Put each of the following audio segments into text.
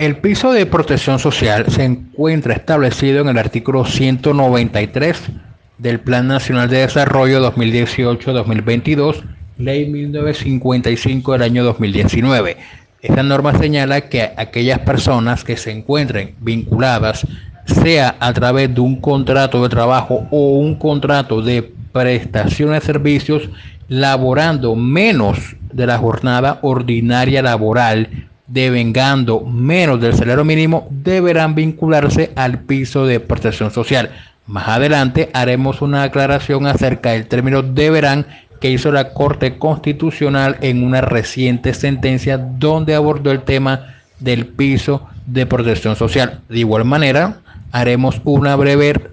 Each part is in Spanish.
El piso de protección social se encuentra establecido en el artículo 193 del Plan Nacional de Desarrollo 2018-2022, Ley 1955 del año 2019. Esta norma señala que aquellas personas que se encuentren vinculadas, sea a través de un contrato de trabajo o un contrato de prestación de servicios, laborando menos de la jornada ordinaria laboral devengando menos del salario mínimo deberán vincularse al piso de protección social. Más adelante haremos una aclaración acerca del término deberán que hizo la Corte Constitucional en una reciente sentencia donde abordó el tema del piso de protección social. De igual manera, haremos una breve,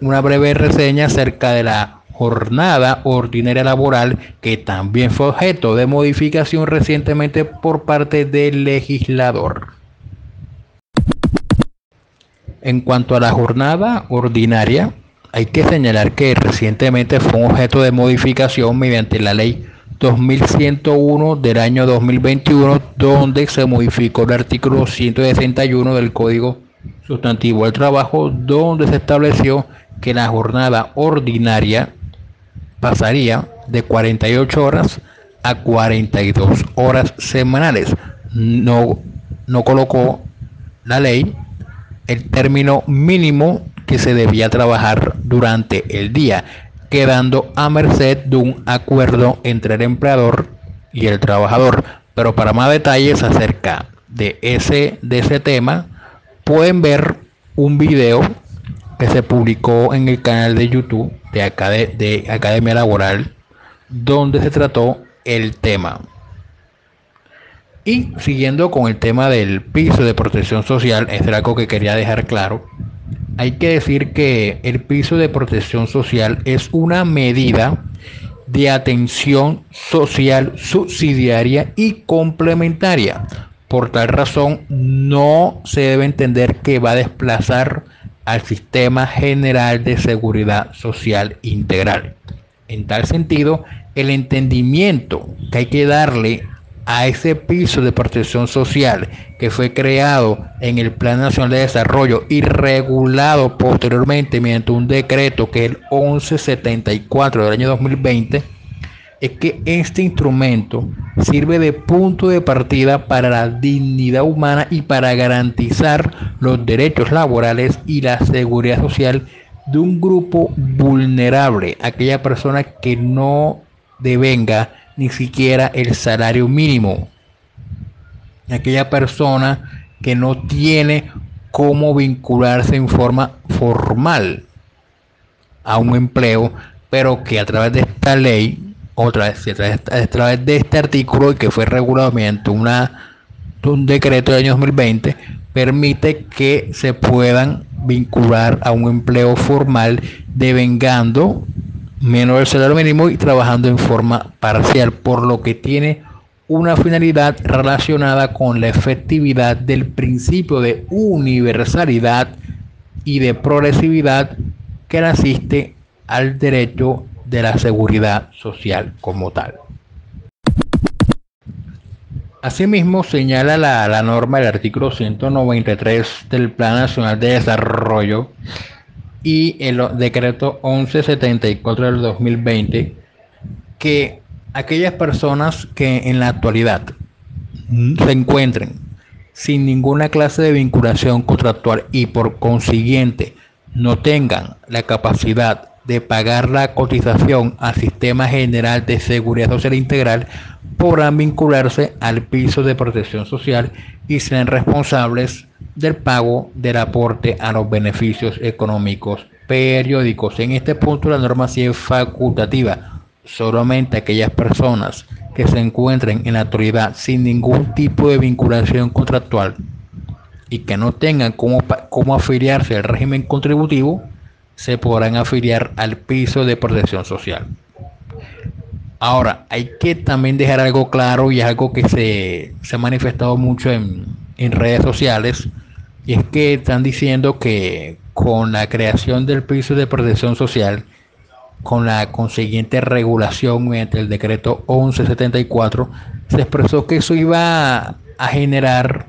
una breve reseña acerca de la jornada ordinaria laboral que también fue objeto de modificación recientemente por parte del legislador. En cuanto a la jornada ordinaria, hay que señalar que recientemente fue objeto de modificación mediante la ley 2101 del año 2021, donde se modificó el artículo 161 del Código Sustantivo del Trabajo, donde se estableció que la jornada ordinaria pasaría de 48 horas a 42 horas semanales. No, no colocó la ley el término mínimo que se debía trabajar durante el día, quedando a merced de un acuerdo entre el empleador y el trabajador. Pero para más detalles acerca de ese, de ese tema, pueden ver un video que se publicó en el canal de YouTube de, de Academia Laboral, donde se trató el tema. Y siguiendo con el tema del piso de protección social, es algo que quería dejar claro. Hay que decir que el piso de protección social es una medida de atención social subsidiaria y complementaria. Por tal razón, no se debe entender que va a desplazar al Sistema General de Seguridad Social Integral. En tal sentido, el entendimiento que hay que darle a ese piso de protección social que fue creado en el Plan Nacional de Desarrollo y regulado posteriormente mediante un decreto que es el 1174 del año 2020, es que este instrumento sirve de punto de partida para la dignidad humana y para garantizar los derechos laborales y la seguridad social de un grupo vulnerable, aquella persona que no devenga ni siquiera el salario mínimo, aquella persona que no tiene cómo vincularse en forma formal a un empleo, pero que a través de esta ley otra vez, a través de este artículo que fue regulado mediante un decreto del año 2020, permite que se puedan vincular a un empleo formal devengando menos del salario mínimo y trabajando en forma parcial, por lo que tiene una finalidad relacionada con la efectividad del principio de universalidad y de progresividad que asiste al derecho de la seguridad social como tal. Asimismo, señala la, norma del artículo 193 del Plan Nacional de Desarrollo y el decreto 1174 del 2020 que aquellas personas que en la actualidad se encuentren sin ninguna clase de vinculación contractual y por consiguiente no tengan la capacidad de pagar la cotización al Sistema General de Seguridad Social Integral podrán vincularse al piso de protección social y serán responsables del pago del aporte a los beneficios económicos periódicos. En este punto la norma sí es facultativa. Solamente aquellas personas que se encuentren en la autoridad sin ningún tipo de vinculación contractual y que no tengan cómo, cómo afiliarse al régimen contributivo se podrán afiliar al piso de protección social. Ahora, hay que también dejar algo claro y algo que se, se ha manifestado mucho en, en redes sociales, y es que están diciendo que con la creación del piso de protección social, con la consiguiente regulación mediante el decreto 1174, se expresó que eso iba a generar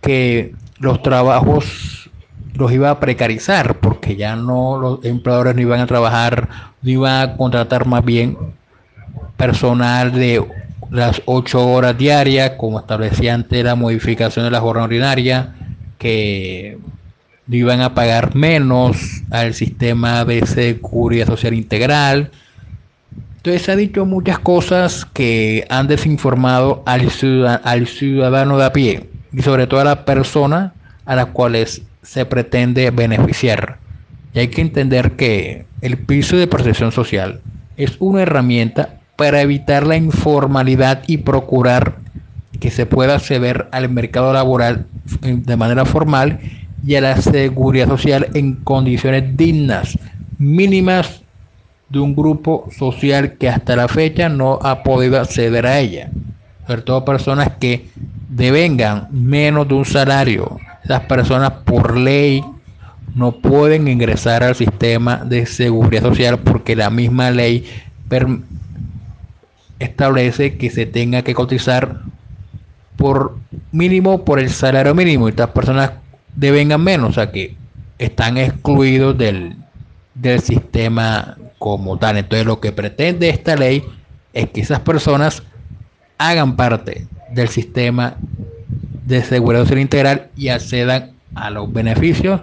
que los trabajos los iba a precarizar porque ya no los empleadores no iban a trabajar, no iban a contratar más bien personal de las ocho horas diarias, como establecía antes la modificación de la jornada ordinaria, que no iban a pagar menos al sistema de seguridad social integral. Entonces se ha dicho muchas cosas que han desinformado al ciudadano, al ciudadano de a pie y sobre todo a la persona a las cuales se pretende beneficiar. Y hay que entender que el piso de protección social es una herramienta para evitar la informalidad y procurar que se pueda acceder al mercado laboral de manera formal y a la seguridad social en condiciones dignas, mínimas de un grupo social que hasta la fecha no ha podido acceder a ella. Sobre todo personas que devengan menos de un salario. Las personas por ley no pueden ingresar al sistema de seguridad social porque la misma ley establece que se tenga que cotizar por mínimo por el salario mínimo y estas personas devengan menos, o sea que están excluidos del, del sistema como tal. Entonces lo que pretende esta ley es que esas personas hagan parte del sistema de seguridad social integral y accedan a los beneficios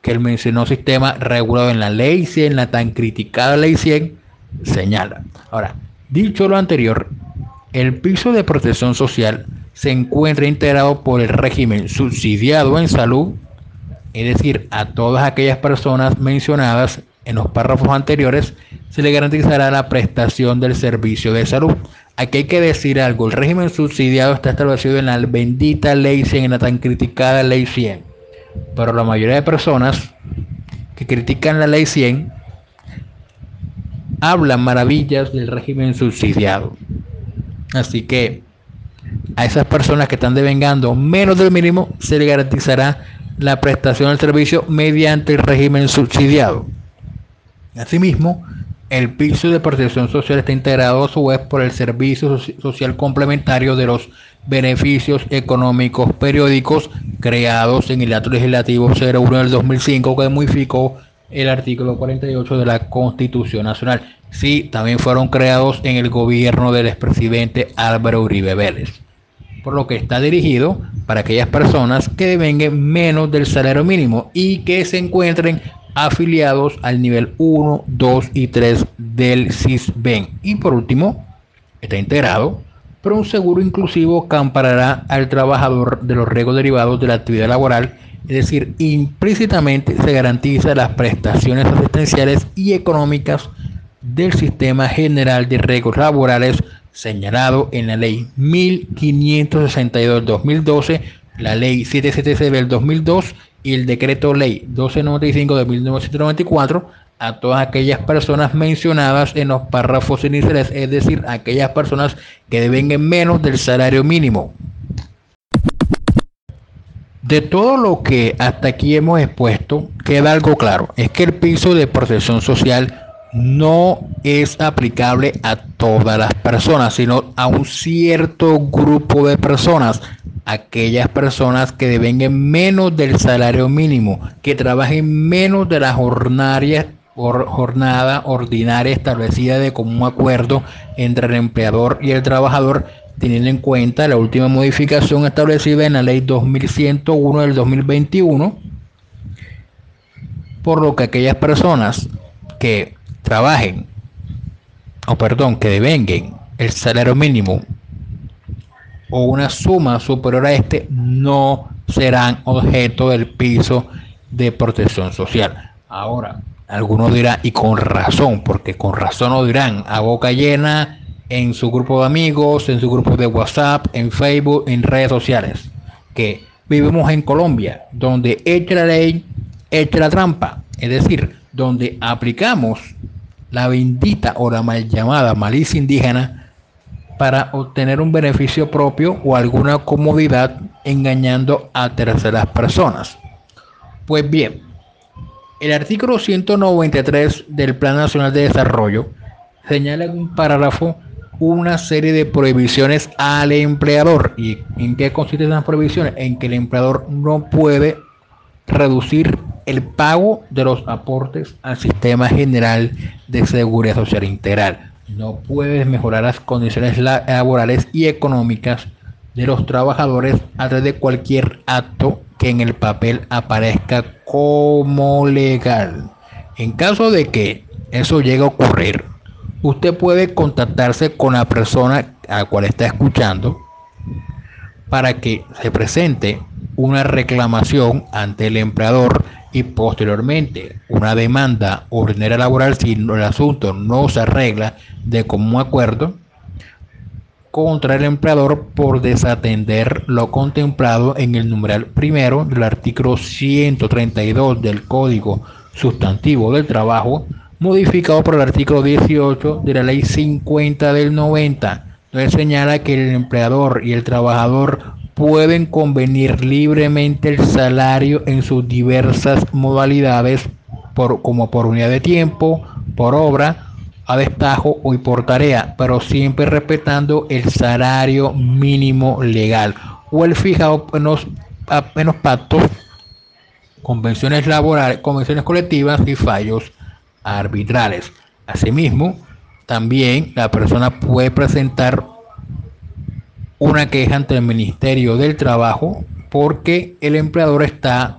que el mencionado sistema regulado en la ley 100, la tan criticada ley 100, señala. Ahora, dicho lo anterior, el piso de protección social se encuentra integrado por el régimen subsidiado en salud, es decir, a todas aquellas personas mencionadas en los párrafos anteriores, se le garantizará la prestación del servicio de salud. Aquí hay que decir algo, el régimen subsidiado está establecido en la bendita ley 100, en la tan criticada ley 100, pero la mayoría de personas que critican la ley 100 hablan maravillas del régimen subsidiado. Así que a esas personas que están devengando menos del mínimo se le garantizará la prestación del servicio mediante el régimen subsidiado. Asimismo, el piso de protección social está integrado a su vez por el servicio social complementario de los beneficios económicos periódicos creados en el acto legislativo 01 del 2005 que modificó el artículo 48 de la Constitución Nacional. Sí, también fueron creados en el gobierno del expresidente Álvaro Uribe Vélez por lo que está dirigido para aquellas personas que devenguen menos del salario mínimo y que se encuentren afiliados al nivel 1, 2 y 3 del CISBEN. Y por último, está integrado por un seguro inclusivo que amparará al trabajador de los riesgos derivados de la actividad laboral, es decir, implícitamente se garantiza las prestaciones asistenciales y económicas del Sistema General de Riesgos Laborales señalado en la ley 1562 del 2012, la ley 776 del 2002 y el decreto ley 1295 de 1994 a todas aquellas personas mencionadas en los párrafos iniciales, es decir, aquellas personas que deben menos del salario mínimo. De todo lo que hasta aquí hemos expuesto, queda algo claro, es que el piso de protección social no es aplicable a todas las personas, sino a un cierto grupo de personas. Aquellas personas que devengan menos del salario mínimo, que trabajen menos de la jornada, jornada ordinaria establecida de común acuerdo entre el empleador y el trabajador, teniendo en cuenta la última modificación establecida en la ley 2101 del 2021, por lo que aquellas personas que trabajen, o perdón, que devenguen el salario mínimo o una suma superior a este, no serán objeto del piso de protección social. Ahora, algunos dirán, y con razón, porque con razón lo dirán, a boca llena, en su grupo de amigos, en su grupo de WhatsApp, en Facebook, en redes sociales, que vivimos en Colombia, donde echa la ley, echa la trampa, es decir, donde aplicamos la bendita o la mal llamada malicia indígena para obtener un beneficio propio o alguna comodidad engañando a terceras personas. Pues bien, el artículo 193 del Plan Nacional de Desarrollo señala en un párrafo una serie de prohibiciones al empleador. ¿Y en qué consisten esas prohibiciones? En que el empleador no puede reducir el pago de los aportes al sistema general de seguridad social integral. No puede mejorar las condiciones laborales y económicas de los trabajadores a través de cualquier acto que en el papel aparezca como legal. En caso de que eso llegue a ocurrir, usted puede contactarse con la persona a la cual está escuchando para que se presente una reclamación ante el empleador y posteriormente una demanda ordinaria laboral si el asunto no se arregla de común acuerdo contra el empleador por desatender lo contemplado en el numeral primero del artículo 132 del Código Sustantivo del Trabajo, modificado por el artículo 18 de la Ley 50 del 90, donde señala que el empleador y el trabajador pueden convenir libremente el salario en sus diversas modalidades, por, como por unidad de tiempo, por obra, a destajo o por tarea, pero siempre respetando el salario mínimo legal o el fijado en los, en los pactos, convenciones laborales, convenciones colectivas y fallos arbitrales. Asimismo, también la persona puede presentar una queja ante el Ministerio del Trabajo porque el empleador está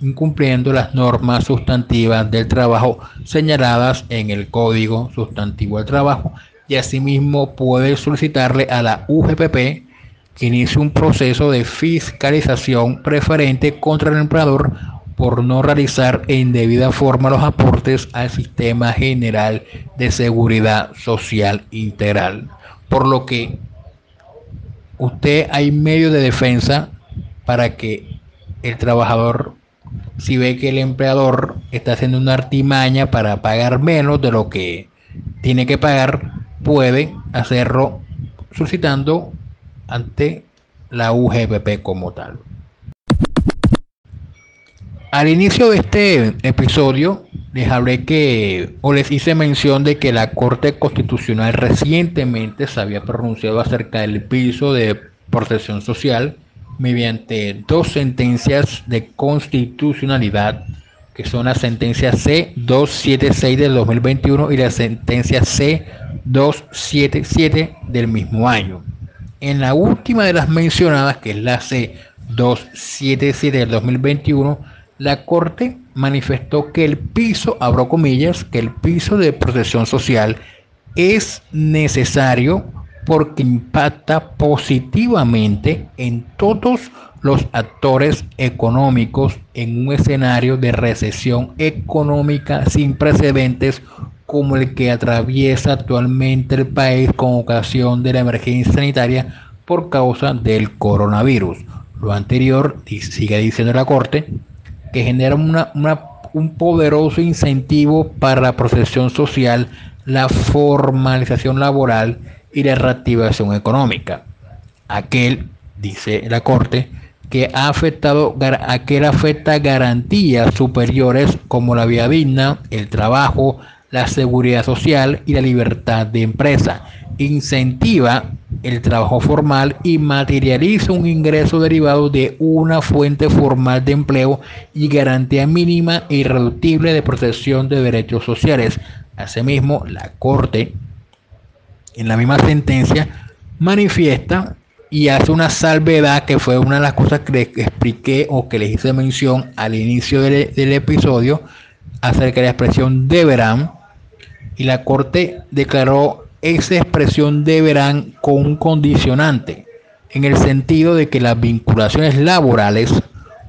incumpliendo las normas sustantivas del trabajo señaladas en el Código Sustantivo del Trabajo y asimismo puede solicitarle a la UGPP que inicie un proceso de fiscalización preferente contra el empleador por no realizar en debida forma los aportes al sistema general de seguridad social integral. Por lo que usted hay medio de defensa para que el trabajador si ve que el empleador está haciendo una artimaña para pagar menos de lo que tiene que pagar, puede hacerlo suscitando ante la UGPP como tal. Al inicio de este episodio les hablé que o les hice mención de que la Corte Constitucional recientemente se había pronunciado acerca del piso de protección social mediante dos sentencias de constitucionalidad, que son la sentencia C276 del 2021 y la sentencia C277 del mismo año. En la última de las mencionadas, que es la C277 del 2021, la Corte manifestó que el piso, abro comillas, que el piso de protección social es necesario porque impacta positivamente en todos los actores económicos en un escenario de recesión económica sin precedentes como el que atraviesa actualmente el país con ocasión de la emergencia sanitaria por causa del coronavirus. Lo anterior, sigue diciendo la Corte, que genera un poderoso incentivo para la protección social, la formalización laboral y la reactivación económica. Aquel, dice la Corte, que ha afectado, aquel afecta garantías superiores como la vida digna, el trabajo, la seguridad social y la libertad de empresa. Incentiva el trabajo formal y materializa un ingreso derivado de una fuente formal de empleo y garantía mínima e irreductible de protección de derechos sociales. Asimismo, la Corte en la misma sentencia, manifiesta y hace una salvedad que fue una de las cosas que les expliqué o que les hice mención al inicio del, episodio acerca de la expresión deberán y la Corte declaró esa expresión deberán con un condicionante en el sentido de que las vinculaciones laborales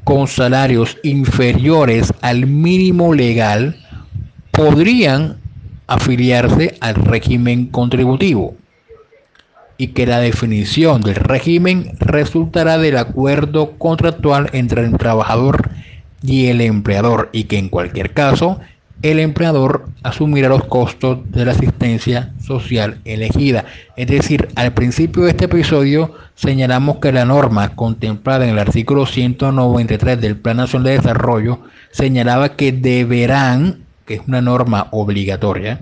con salarios inferiores al mínimo legal podrían afiliarse al régimen contributivo y que la definición del régimen resultará del acuerdo contractual entre el trabajador y el empleador y que en cualquier caso el empleador asumirá los costos de la asistencia social elegida. Es decir, al principio de este episodio señalamos que la norma contemplada en el artículo 193 del Plan Nacional de Desarrollo señalaba que deberán que es una norma obligatoria,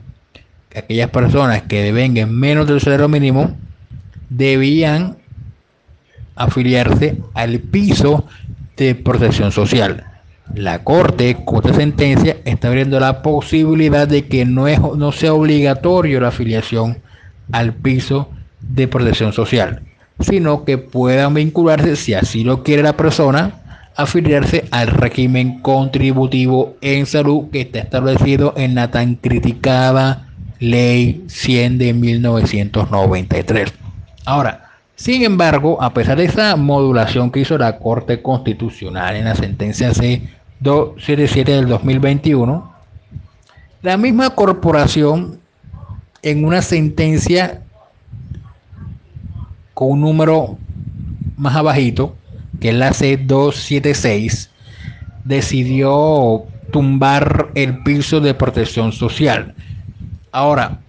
aquellas personas que devengan menos del salario mínimo debían afiliarse al piso de protección social. La Corte, con esta sentencia, está abriendo la posibilidad de que no, sea obligatorio la afiliación al piso de protección social, sino que puedan vincularse, si así lo quiere la persona, afiliarse al régimen contributivo en salud que está establecido en la tan criticada Ley 100 de 1993. Ahora, sin embargo, a pesar de esa modulación que hizo la Corte Constitucional en la sentencia C277 del 2021, la misma corporación en una sentencia con un número más abajito, que es la C276, decidió tumbar el piso de protección social. Ahora,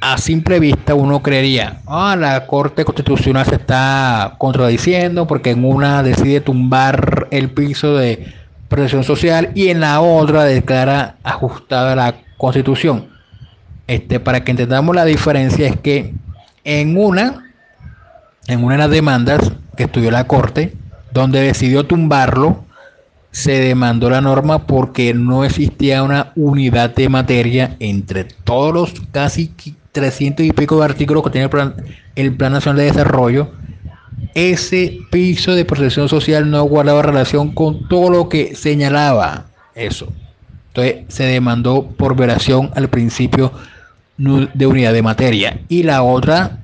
a simple vista uno creería, ah, la Corte Constitucional se está contradiciendo porque en una decide tumbar el piso de protección social y en la otra declara ajustada la Constitución. Este, para que entendamos la diferencia es que en una, en una de las demandas que estudió la Corte, donde decidió tumbarlo, se demandó la norma porque no existía una unidad de materia entre todos los casi 300 y pico de artículos que tiene el plan, el plan Nacional de Desarrollo. Ese piso de protección social no guardaba relación con todo lo que señalaba eso. Entonces se demandó por violación al principio de unidad de materia. Y la otra,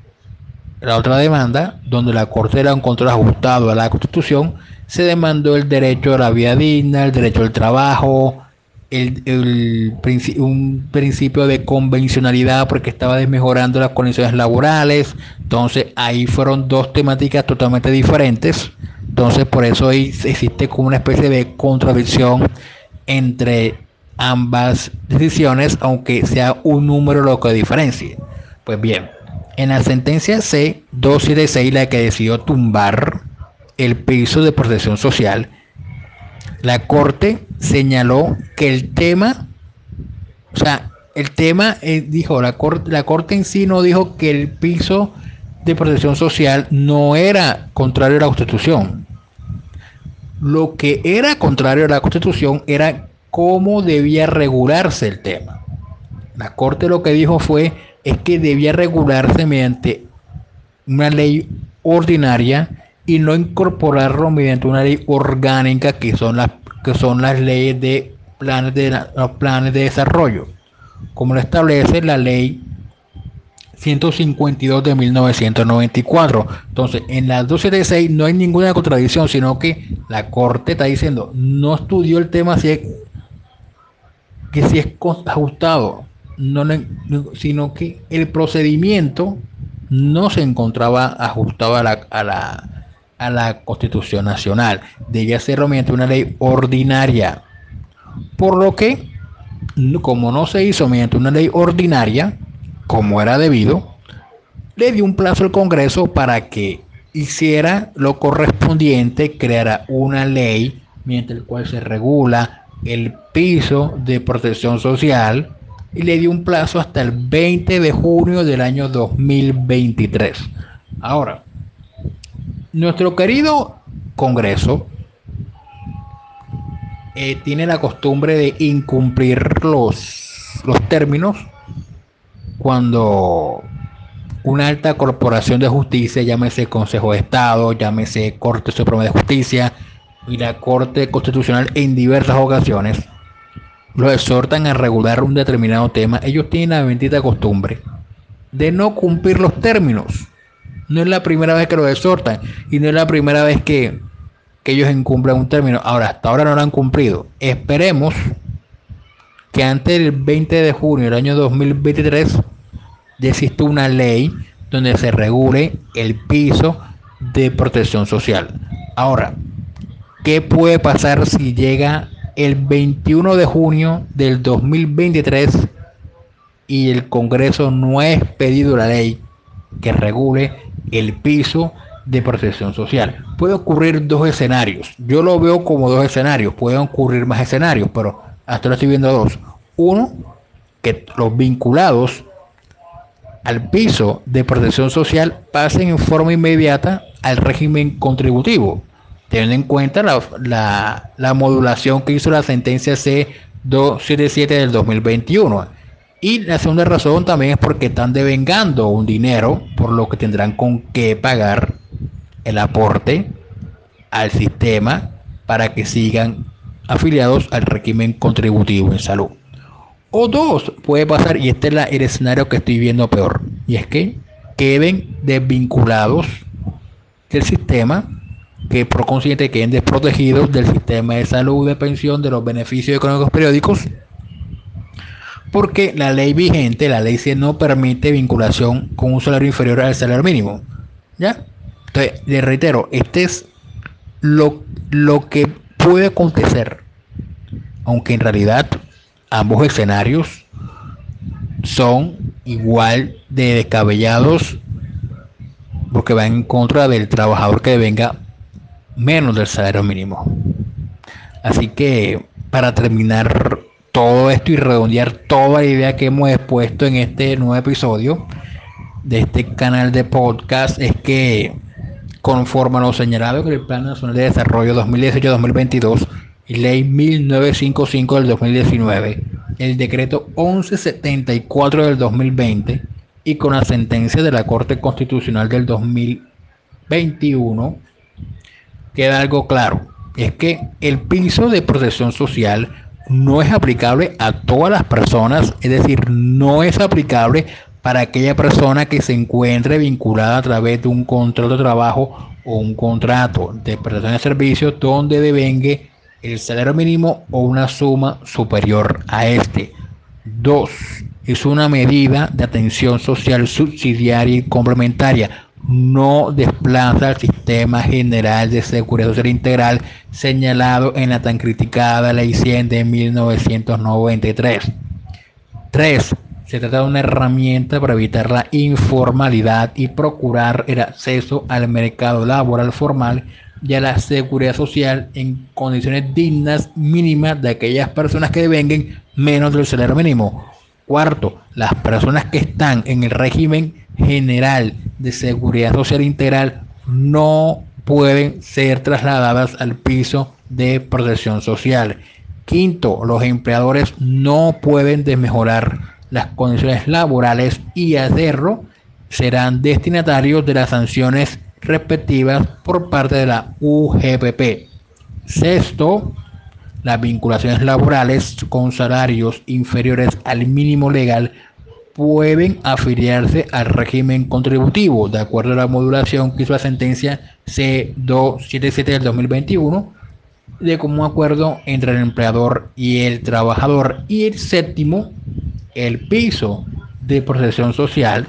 la otra demanda, donde la Corte era un control ajustado a la Constitución, se demandó el derecho a la vida digna, el derecho al trabajo, el, un principio de convencionalidad porque estaba desmejorando las condiciones laborales. Entonces ahí fueron dos temáticas totalmente diferentes. Entonces por eso existe como una especie de contradicción entre ambas decisiones, aunque sea un número lo que diferencie. Pues bien, en la sentencia C 276, la que decidió tumbar el piso de protección social, la Corte señaló que el tema, o sea, el tema eh, dijo, la corte, la corte en sí no dijo que el piso de protección social no era contrario a la Constitución. Lo que era contrario a la Constitución era cómo debía regularse el tema. La Corte lo que dijo fue es que debía regularse mediante una ley ordinaria y no incorporarlo mediante una ley orgánica que son las que son las leyes de planes de los planes de desarrollo, como lo establece la ley 152 de 1994. Entonces, en la 276 no hay ninguna contradicción, sino que la Corte está diciendo, no estudió el tema si es, que si es ajustado, no, sino que el procedimiento no se encontraba ajustado a la, a la a la Constitución Nacional. Debía ser mediante una ley ordinaria. Por lo que, como no se hizo mediante una ley ordinaria, como era debido, le dio un plazo al Congreso para que hiciera lo correspondiente, creara una ley mediante el cual se regula el piso de protección social y le dio un plazo hasta el 20 de junio del año 2023. Ahora, nuestro querido Congreso eh, tiene la costumbre de incumplir los, los términos cuando una alta corporación de justicia, llámese Consejo de Estado, llámese Corte Suprema de Justicia y la Corte Constitucional en diversas ocasiones, lo exhortan a regular un determinado tema, ellos tienen la bendita costumbre de no cumplir los términos. No es la primera vez que lo exhortan y no es la primera vez que, ellos incumplen un término. Ahora, hasta ahora no lo han cumplido. Esperemos que antes del 20 de junio del año 2023 existe una ley donde se regule el piso de protección social. Ahora, ¿qué puede pasar si llega el 21 de junio del 2023 y el Congreso no ha expedido la ley que regule el piso de protección social. Puede ocurrir dos escenarios. Yo lo veo como dos escenarios. Pueden ocurrir más escenarios, pero hasta ahora estoy viendo dos. Uno, que los vinculados al piso de protección social pasen en forma inmediata al régimen contributivo, teniendo en cuenta la, la modulación que hizo la sentencia C277 del 2021. Y la segunda razón también es porque están devengando un dinero, por lo que tendrán con qué pagar el aporte al sistema para que sigan afiliados al régimen contributivo en salud. O dos, puede pasar, y este es el escenario que estoy viendo peor, y es que queden desvinculados del sistema, que por consiguiente queden desprotegidos del sistema de salud, de pensión, de los beneficios económicos periódicos, porque la ley vigente, la ley C, no permite vinculación con un salario inferior al salario mínimo. ¿Ya? Entonces, le reitero, este es lo, lo que puede acontecer, aunque en realidad ambos escenarios son igual de descabellados porque van en contra del trabajador que venga menos del salario mínimo. Así que para terminar todo esto y redondear toda la idea que hemos expuesto en este nuevo episodio de este canal de podcast es que conforme a lo señalado en el Plan Nacional de Desarrollo 2018-2022 y Ley 1955 del 2019, el decreto 1174 del 2020 y con la sentencia de la Corte Constitucional del 2021, queda algo claro, es que el piso de protección social no es aplicable a todas las personas, es decir, no es aplicable para aquella persona que se encuentre vinculada a través de un contrato de trabajo o un contrato de prestación de servicios donde devengue el salario mínimo o una suma superior a este. 2. Es una medida de atención social subsidiaria y complementaria. No desplaza al sistema general de seguridad social integral señalado en la tan criticada Ley 100 de 1993. 3 se trata de una herramienta para evitar la informalidad y procurar el acceso al mercado laboral formal y a la seguridad social en condiciones dignas mínimas de aquellas personas que devengan menos del salario mínimo. Cuarto, las personas que están en el régimen general de seguridad social integral no pueden ser trasladadas al piso de protección social. Quinto, los empleadores no pueden desmejorar las condiciones laborales y hacerlo serán destinatarios de las sanciones respectivas por parte de la UGPP. Sexto, las vinculaciones laborales con salarios inferiores al mínimo legal pueden afiliarse al régimen contributivo, de acuerdo a la modulación que hizo la sentencia C277 del 2021, de como acuerdo entre el empleador y el trabajador. Y el séptimo, el piso de protección social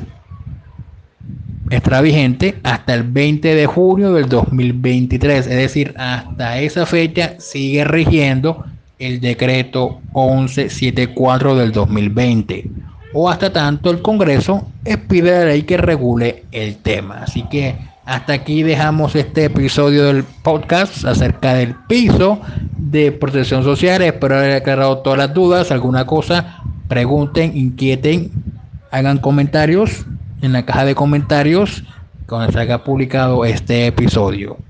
estará vigente hasta el 20 de junio del 2023, es decir, hasta esa fecha sigue rigiendo el decreto 1174 del 2020 o hasta tanto el Congreso expide la ley que regule el tema. Así que hasta aquí dejamos este episodio del podcast acerca del piso de protección social. Espero haber aclarado todas las dudas, alguna cosa pregunten, inquieten, hagan comentarios en la caja de comentarios cuando se haya publicado este episodio.